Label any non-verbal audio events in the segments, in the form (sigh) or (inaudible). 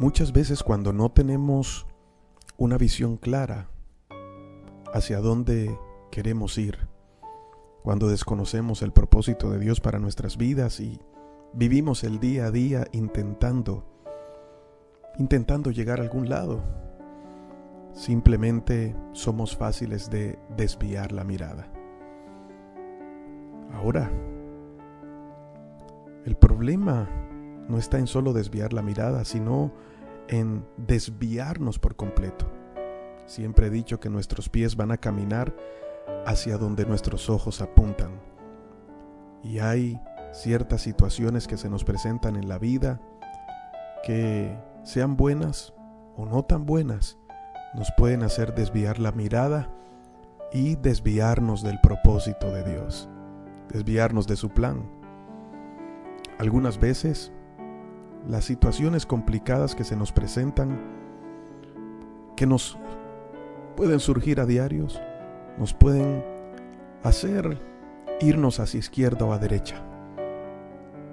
Muchas veces cuando no tenemos una visión clara hacia dónde queremos ir, cuando desconocemos el propósito de Dios para nuestras vidas y vivimos el día a día intentando intentando llegar a algún lado, simplemente somos fáciles de desviar la mirada. Ahora, el problema no está en solo desviar la mirada, sino en desviarnos por completo. Siempre he dicho que nuestros pies van a caminar hacia donde nuestros ojos apuntan. Y hay ciertas situaciones que se nos presentan en la vida que sean buenas o no tan buenas, nos pueden hacer desviar la mirada y desviarnos del propósito de Dios, desviarnos de su plan. Algunas veces las situaciones complicadas que se nos presentan, que nos pueden surgir a diarios, nos pueden hacer irnos hacia izquierda o a derecha.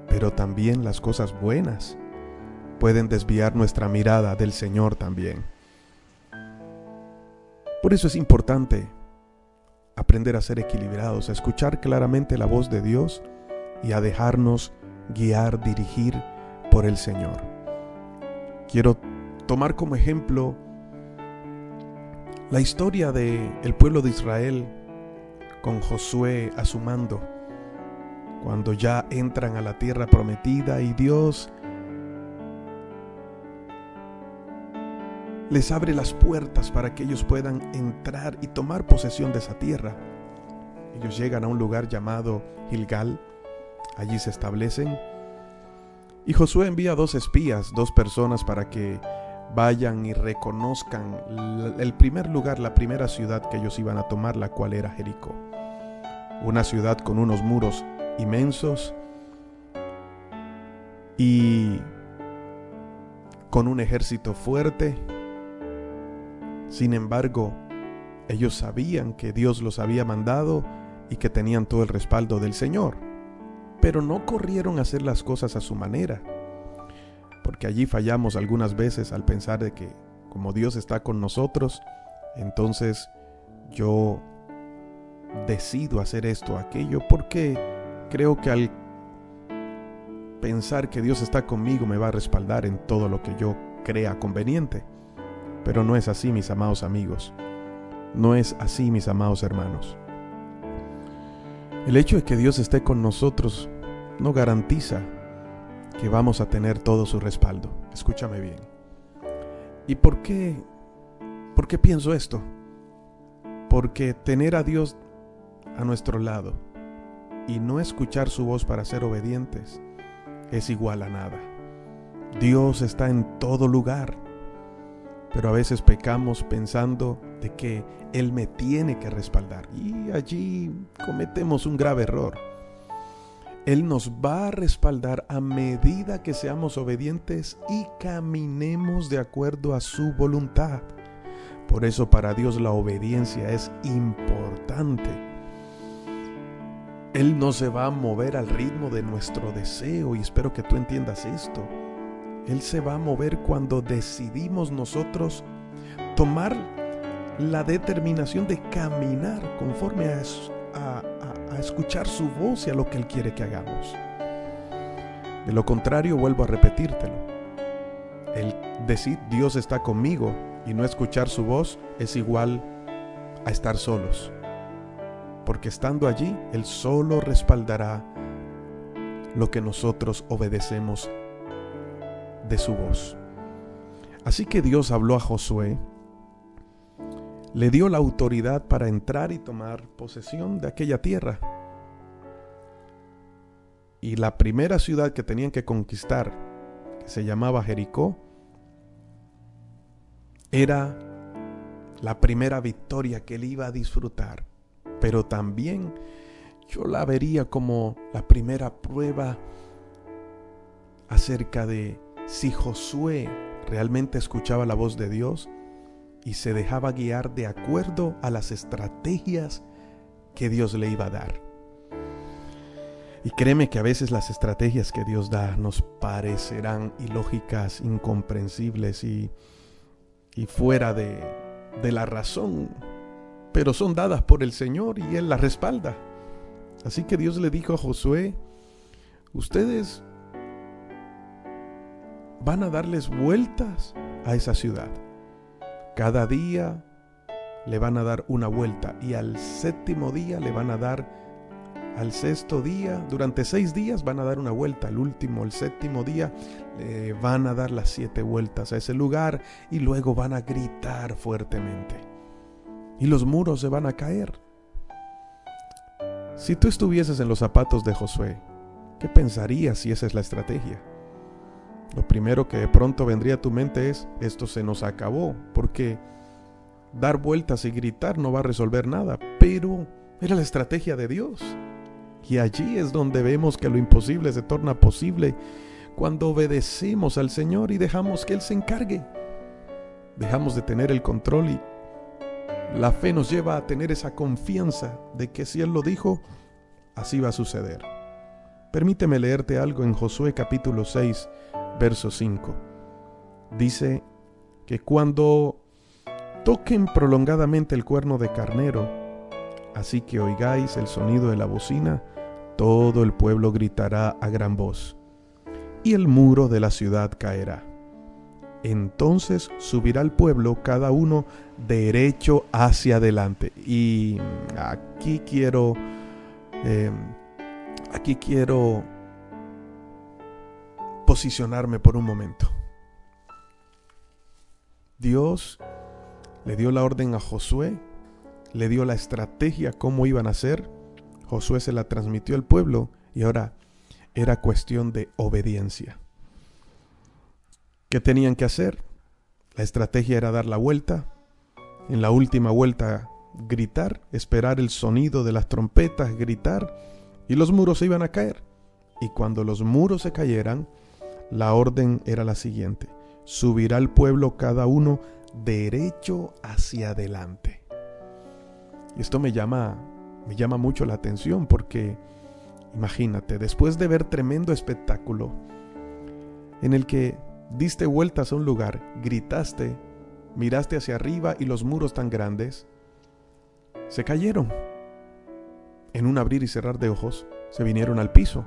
Pero también las cosas buenas pueden desviar nuestra mirada del Señor también. Por eso es importante aprender a ser equilibrados, a escuchar claramente la voz de Dios y a dejarnos guiar, dirigir por el Señor. Quiero tomar como ejemplo la historia del el pueblo de Israel con Josué a su mando, cuando ya entran a la tierra prometida y Dios les abre las puertas para que ellos puedan entrar y tomar posesión de esa tierra. Ellos llegan a un lugar llamado Gilgal, allí se establecen y Josué envía dos espías, dos personas para que vayan y reconozcan el primer lugar, la primera ciudad que ellos iban a tomar, la cual era Jericó. Una ciudad con unos muros inmensos y con un ejército fuerte. Sin embargo, ellos sabían que Dios los había mandado y que tenían todo el respaldo del Señor pero no corrieron a hacer las cosas a su manera. Porque allí fallamos algunas veces al pensar de que como Dios está con nosotros, entonces yo decido hacer esto o aquello porque creo que al pensar que Dios está conmigo me va a respaldar en todo lo que yo crea conveniente. Pero no es así, mis amados amigos. No es así, mis amados hermanos. El hecho de que Dios esté con nosotros no garantiza que vamos a tener todo su respaldo. Escúchame bien. ¿Y por qué? ¿Por qué pienso esto? Porque tener a Dios a nuestro lado y no escuchar su voz para ser obedientes es igual a nada. Dios está en todo lugar pero a veces pecamos pensando de que Él me tiene que respaldar y allí cometemos un grave error. Él nos va a respaldar a medida que seamos obedientes y caminemos de acuerdo a su voluntad. Por eso para Dios la obediencia es importante. Él no se va a mover al ritmo de nuestro deseo y espero que tú entiendas esto. Él se va a mover cuando decidimos nosotros tomar la determinación de caminar conforme a, a, escuchar su voz y a lo que Él quiere que hagamos. De lo contrario, vuelvo a repetírtelo. El decir Dios está conmigo y no escuchar su voz es igual a estar solos. Porque estando allí, Él solo respaldará lo que nosotros obedecemos de su voz. Así que Dios habló a Josué, le dio la autoridad para entrar y tomar posesión de aquella tierra. Y la primera ciudad que tenían que conquistar, que se llamaba Jericó, era la primera victoria que él iba a disfrutar. Pero también yo la vería como la primera prueba acerca de si Josué realmente escuchaba la voz de Dios y se dejaba guiar de acuerdo a las estrategias que Dios le iba a dar. Y créeme que a veces las estrategias que Dios da nos parecerán ilógicas, incomprensibles y, y fuera de, de la razón, pero son dadas por el Señor y Él las respalda. Así que Dios le dijo a Josué, ustedes van a darles vueltas a esa ciudad. Cada día le van a dar una vuelta y al séptimo día le van a dar al sexto día, durante seis días van a dar una vuelta, al último, el séptimo día, le van a dar las siete vueltas a ese lugar y luego van a gritar fuertemente. Y los muros se van a caer. Si tú estuvieses en los zapatos de Josué, ¿qué pensarías si esa es la estrategia? Lo primero que de pronto vendría a tu mente es, esto se nos acabó, porque dar vueltas y gritar no va a resolver nada, pero era la estrategia de Dios. Y allí es donde vemos que lo imposible se torna posible cuando obedecemos al Señor y dejamos que Él se encargue. Dejamos de tener el control y la fe nos lleva a tener esa confianza de que si Él lo dijo, así va a suceder. Permíteme leerte algo en Josué capítulo 6, verso 5. Dice que cuando toquen prolongadamente el cuerno de carnero, así que oigáis el sonido de la bocina, todo el pueblo gritará a gran voz, y el muro de la ciudad caerá. Entonces subirá el pueblo cada uno derecho hacia adelante. Y aquí quiero, eh, aquí quiero posicionarme por un momento. Dios le dio la orden a Josué, le dio la estrategia cómo iban a hacer, Josué se la transmitió al pueblo y ahora era cuestión de obediencia. ¿Qué tenían que hacer? La estrategia era dar la vuelta, en la última vuelta gritar, esperar el sonido de las trompetas, gritar, y los muros se iban a caer. Y cuando los muros se cayeran, la orden era la siguiente, subirá el pueblo cada uno derecho hacia adelante. Esto me llama me llama mucho la atención porque, imagínate, después de ver tremendo espectáculo en el que diste vueltas a un lugar, gritaste, miraste hacia arriba y los muros tan grandes se cayeron. En un abrir y cerrar de ojos se vinieron al piso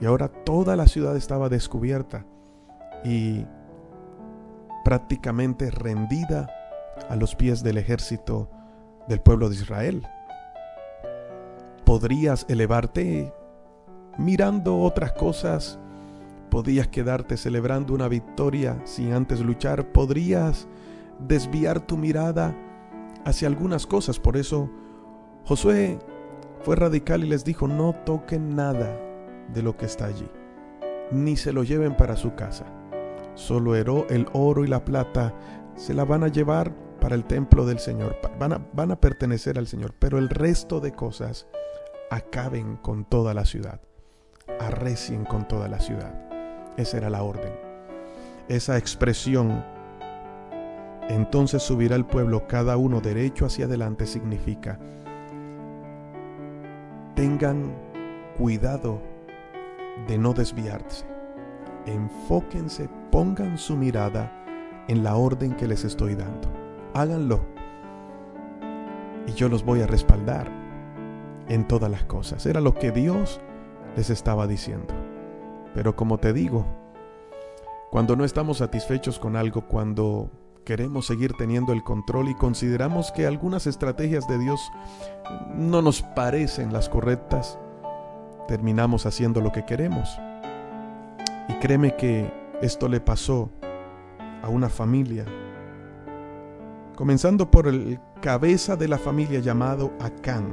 y ahora toda la ciudad estaba descubierta y prácticamente rendida a los pies del ejército del pueblo de Israel podrías elevarte mirando otras cosas, podías quedarte celebrando una victoria sin antes luchar, podrías desviar tu mirada hacia algunas cosas. Por eso Josué fue radical y les dijo, no toquen nada de lo que está allí, ni se lo lleven para su casa. Solo el oro y la plata se la van a llevar para el templo del Señor, van a, van a pertenecer al Señor, pero el resto de cosas acaben con toda la ciudad, arrecien con toda la ciudad. Esa era la orden. Esa expresión, entonces subirá el pueblo cada uno derecho hacia adelante, significa, tengan cuidado de no desviarse. Enfóquense, pongan su mirada en la orden que les estoy dando. Háganlo. Y yo los voy a respaldar en todas las cosas. Era lo que Dios les estaba diciendo. Pero como te digo, cuando no estamos satisfechos con algo, cuando queremos seguir teniendo el control y consideramos que algunas estrategias de Dios no nos parecen las correctas, terminamos haciendo lo que queremos. Y créeme que esto le pasó a una familia, comenzando por el cabeza de la familia llamado Acán.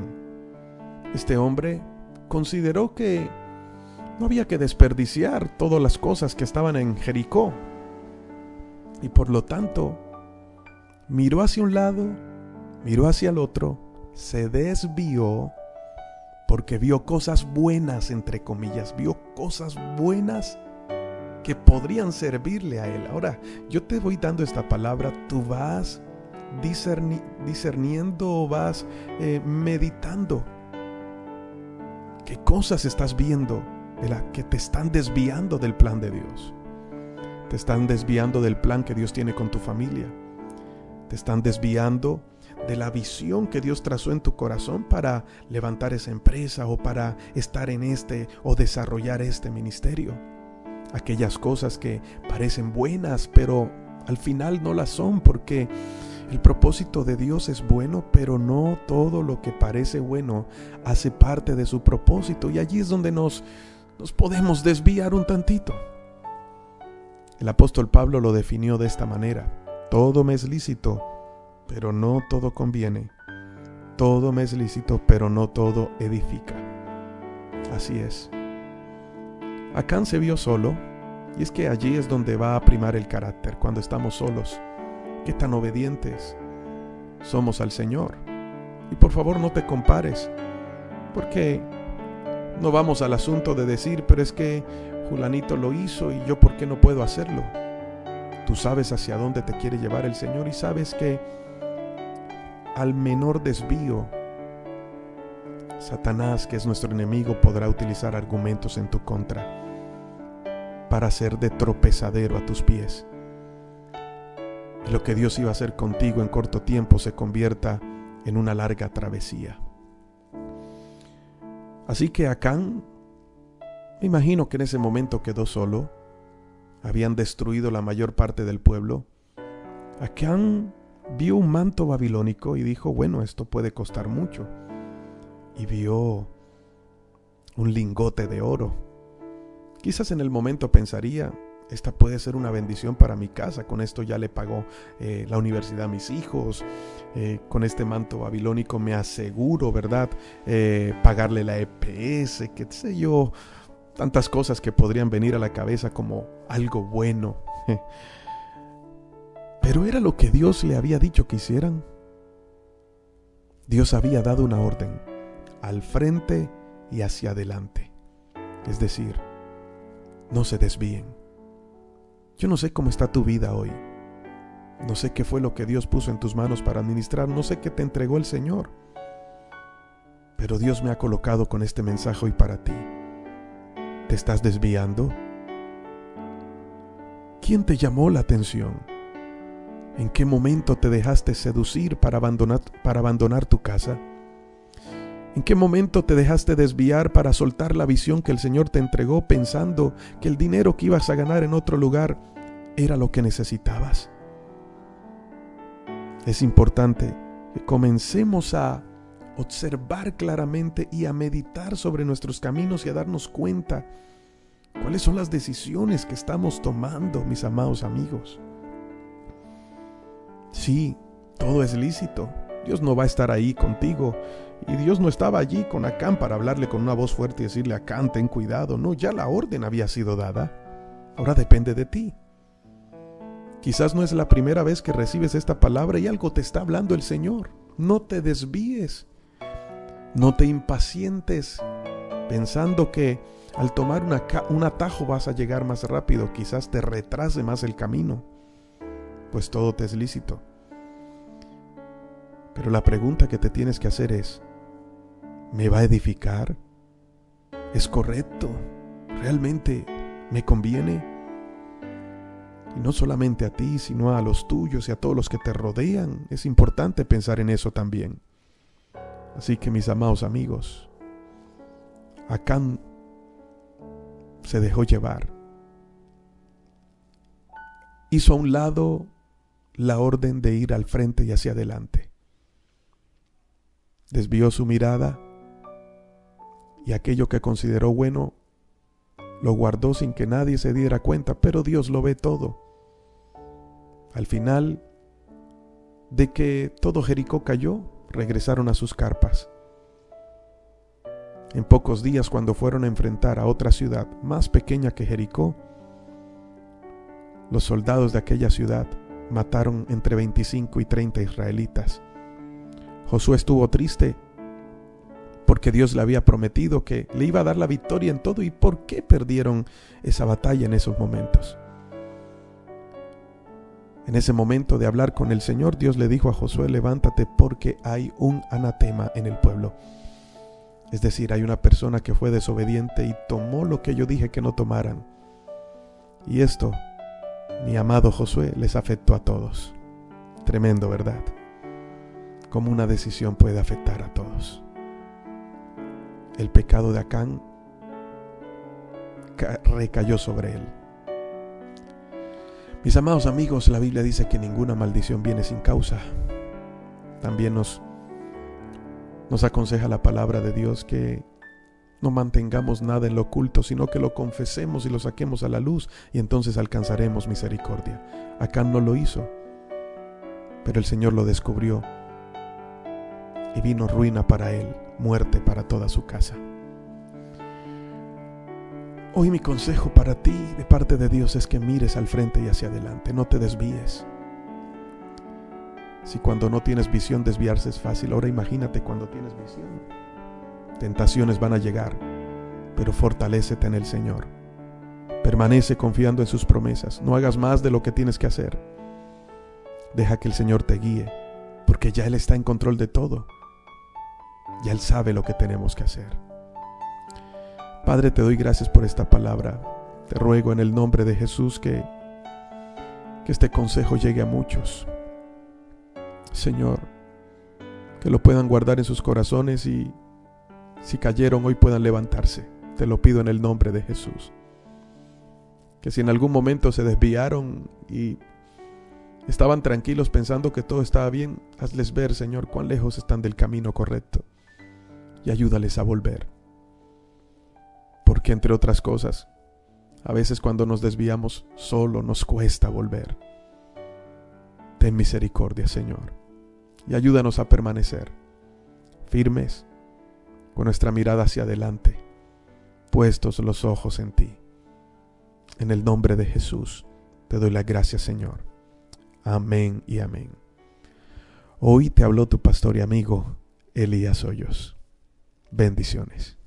Este hombre consideró que no había que desperdiciar todas las cosas que estaban en Jericó. Y por lo tanto, miró hacia un lado, miró hacia el otro, se desvió porque vio cosas buenas, entre comillas, vio cosas buenas que podrían servirle a él. Ahora, yo te voy dando esta palabra, tú vas discerniendo, vas eh, meditando ¿Qué cosas estás viendo de que te están desviando del plan de Dios? Te están desviando del plan que Dios tiene con tu familia. Te están desviando de la visión que Dios trazó en tu corazón para levantar esa empresa o para estar en este o desarrollar este ministerio. Aquellas cosas que parecen buenas, pero al final no las son porque el propósito de Dios es bueno, pero no todo lo que parece bueno hace parte de su propósito y allí es donde nos, nos podemos desviar un tantito. El apóstol Pablo lo definió de esta manera. Todo me es lícito, pero no todo conviene. Todo me es lícito, pero no todo edifica. Así es. Acán se vio solo, y es que allí es donde va a primar el carácter, cuando estamos solos. Qué tan obedientes somos al Señor. Y por favor no te compares, porque no vamos al asunto de decir, pero es que Julanito lo hizo y yo por qué no puedo hacerlo. Tú sabes hacia dónde te quiere llevar el Señor y sabes que al menor desvío, Satanás, que es nuestro enemigo, podrá utilizar argumentos en tu contra para hacer de tropezadero a tus pies. Y lo que Dios iba a hacer contigo en corto tiempo se convierta en una larga travesía. Así que Acán, me imagino que en ese momento quedó solo, habían destruido la mayor parte del pueblo. Acán vio un manto babilónico y dijo, bueno, esto puede costar mucho. Y vio un lingote de oro. Quizás en el momento pensaría, esta puede ser una bendición para mi casa, con esto ya le pagó eh, la universidad a mis hijos, eh, con este manto babilónico me aseguro, ¿verdad? Eh, pagarle la EPS, qué sé yo, tantas cosas que podrían venir a la cabeza como algo bueno. (laughs) Pero era lo que Dios le había dicho que hicieran. Dios había dado una orden al frente y hacia adelante. Es decir, no se desvíen. Yo no sé cómo está tu vida hoy. No sé qué fue lo que Dios puso en tus manos para administrar. No sé qué te entregó el Señor. Pero Dios me ha colocado con este mensaje hoy para ti. ¿Te estás desviando? ¿Quién te llamó la atención? ¿En qué momento te dejaste seducir para abandonar, para abandonar tu casa? ¿En qué momento te dejaste desviar para soltar la visión que el Señor te entregó pensando que el dinero que ibas a ganar en otro lugar era lo que necesitabas? Es importante que comencemos a observar claramente y a meditar sobre nuestros caminos y a darnos cuenta cuáles son las decisiones que estamos tomando, mis amados amigos. Sí, todo es lícito. Dios no va a estar ahí contigo. Y Dios no estaba allí con Acán para hablarle con una voz fuerte y decirle, Acán, ten cuidado. No, ya la orden había sido dada. Ahora depende de ti. Quizás no es la primera vez que recibes esta palabra y algo te está hablando el Señor. No te desvíes. No te impacientes pensando que al tomar un atajo vas a llegar más rápido. Quizás te retrase más el camino pues todo te es lícito. Pero la pregunta que te tienes que hacer es, ¿me va a edificar? ¿Es correcto? ¿Realmente me conviene? Y no solamente a ti, sino a los tuyos y a todos los que te rodean. Es importante pensar en eso también. Así que mis amados amigos, Acán se dejó llevar. Hizo a un lado la orden de ir al frente y hacia adelante. Desvió su mirada y aquello que consideró bueno lo guardó sin que nadie se diera cuenta, pero Dios lo ve todo. Al final de que todo Jericó cayó, regresaron a sus carpas. En pocos días, cuando fueron a enfrentar a otra ciudad más pequeña que Jericó, los soldados de aquella ciudad mataron entre 25 y 30 israelitas. Josué estuvo triste porque Dios le había prometido que le iba a dar la victoria en todo y por qué perdieron esa batalla en esos momentos. En ese momento de hablar con el Señor, Dios le dijo a Josué, levántate porque hay un anatema en el pueblo. Es decir, hay una persona que fue desobediente y tomó lo que yo dije que no tomaran. Y esto, mi amado Josué, les afectó a todos. Tremendo, ¿verdad? Cómo una decisión puede afectar a todos. El pecado de Acán recayó sobre él. Mis amados amigos, la Biblia dice que ninguna maldición viene sin causa. También nos nos aconseja la palabra de Dios que no mantengamos nada en lo oculto, sino que lo confesemos y lo saquemos a la luz y entonces alcanzaremos misericordia. Acá no lo hizo, pero el Señor lo descubrió y vino ruina para él, muerte para toda su casa. Hoy mi consejo para ti de parte de Dios es que mires al frente y hacia adelante, no te desvíes. Si cuando no tienes visión desviarse es fácil, ahora imagínate cuando tienes visión. Tentaciones van a llegar, pero fortalécete en el Señor. Permanece confiando en sus promesas. No hagas más de lo que tienes que hacer. Deja que el Señor te guíe, porque ya Él está en control de todo. Ya Él sabe lo que tenemos que hacer. Padre, te doy gracias por esta palabra. Te ruego en el nombre de Jesús que, que este consejo llegue a muchos Señor, que lo puedan guardar en sus corazones y si cayeron hoy puedan levantarse. Te lo pido en el nombre de Jesús. Que si en algún momento se desviaron y estaban tranquilos pensando que todo estaba bien, hazles ver, Señor, cuán lejos están del camino correcto y ayúdales a volver. Porque entre otras cosas, a veces cuando nos desviamos solo nos cuesta volver. Ten misericordia, Señor y ayúdanos a permanecer firmes con nuestra mirada hacia adelante, puestos los ojos en ti. En el nombre de Jesús te doy las gracias, Señor. Amén y amén. Hoy te habló tu pastor y amigo Elías Hoyos. Bendiciones.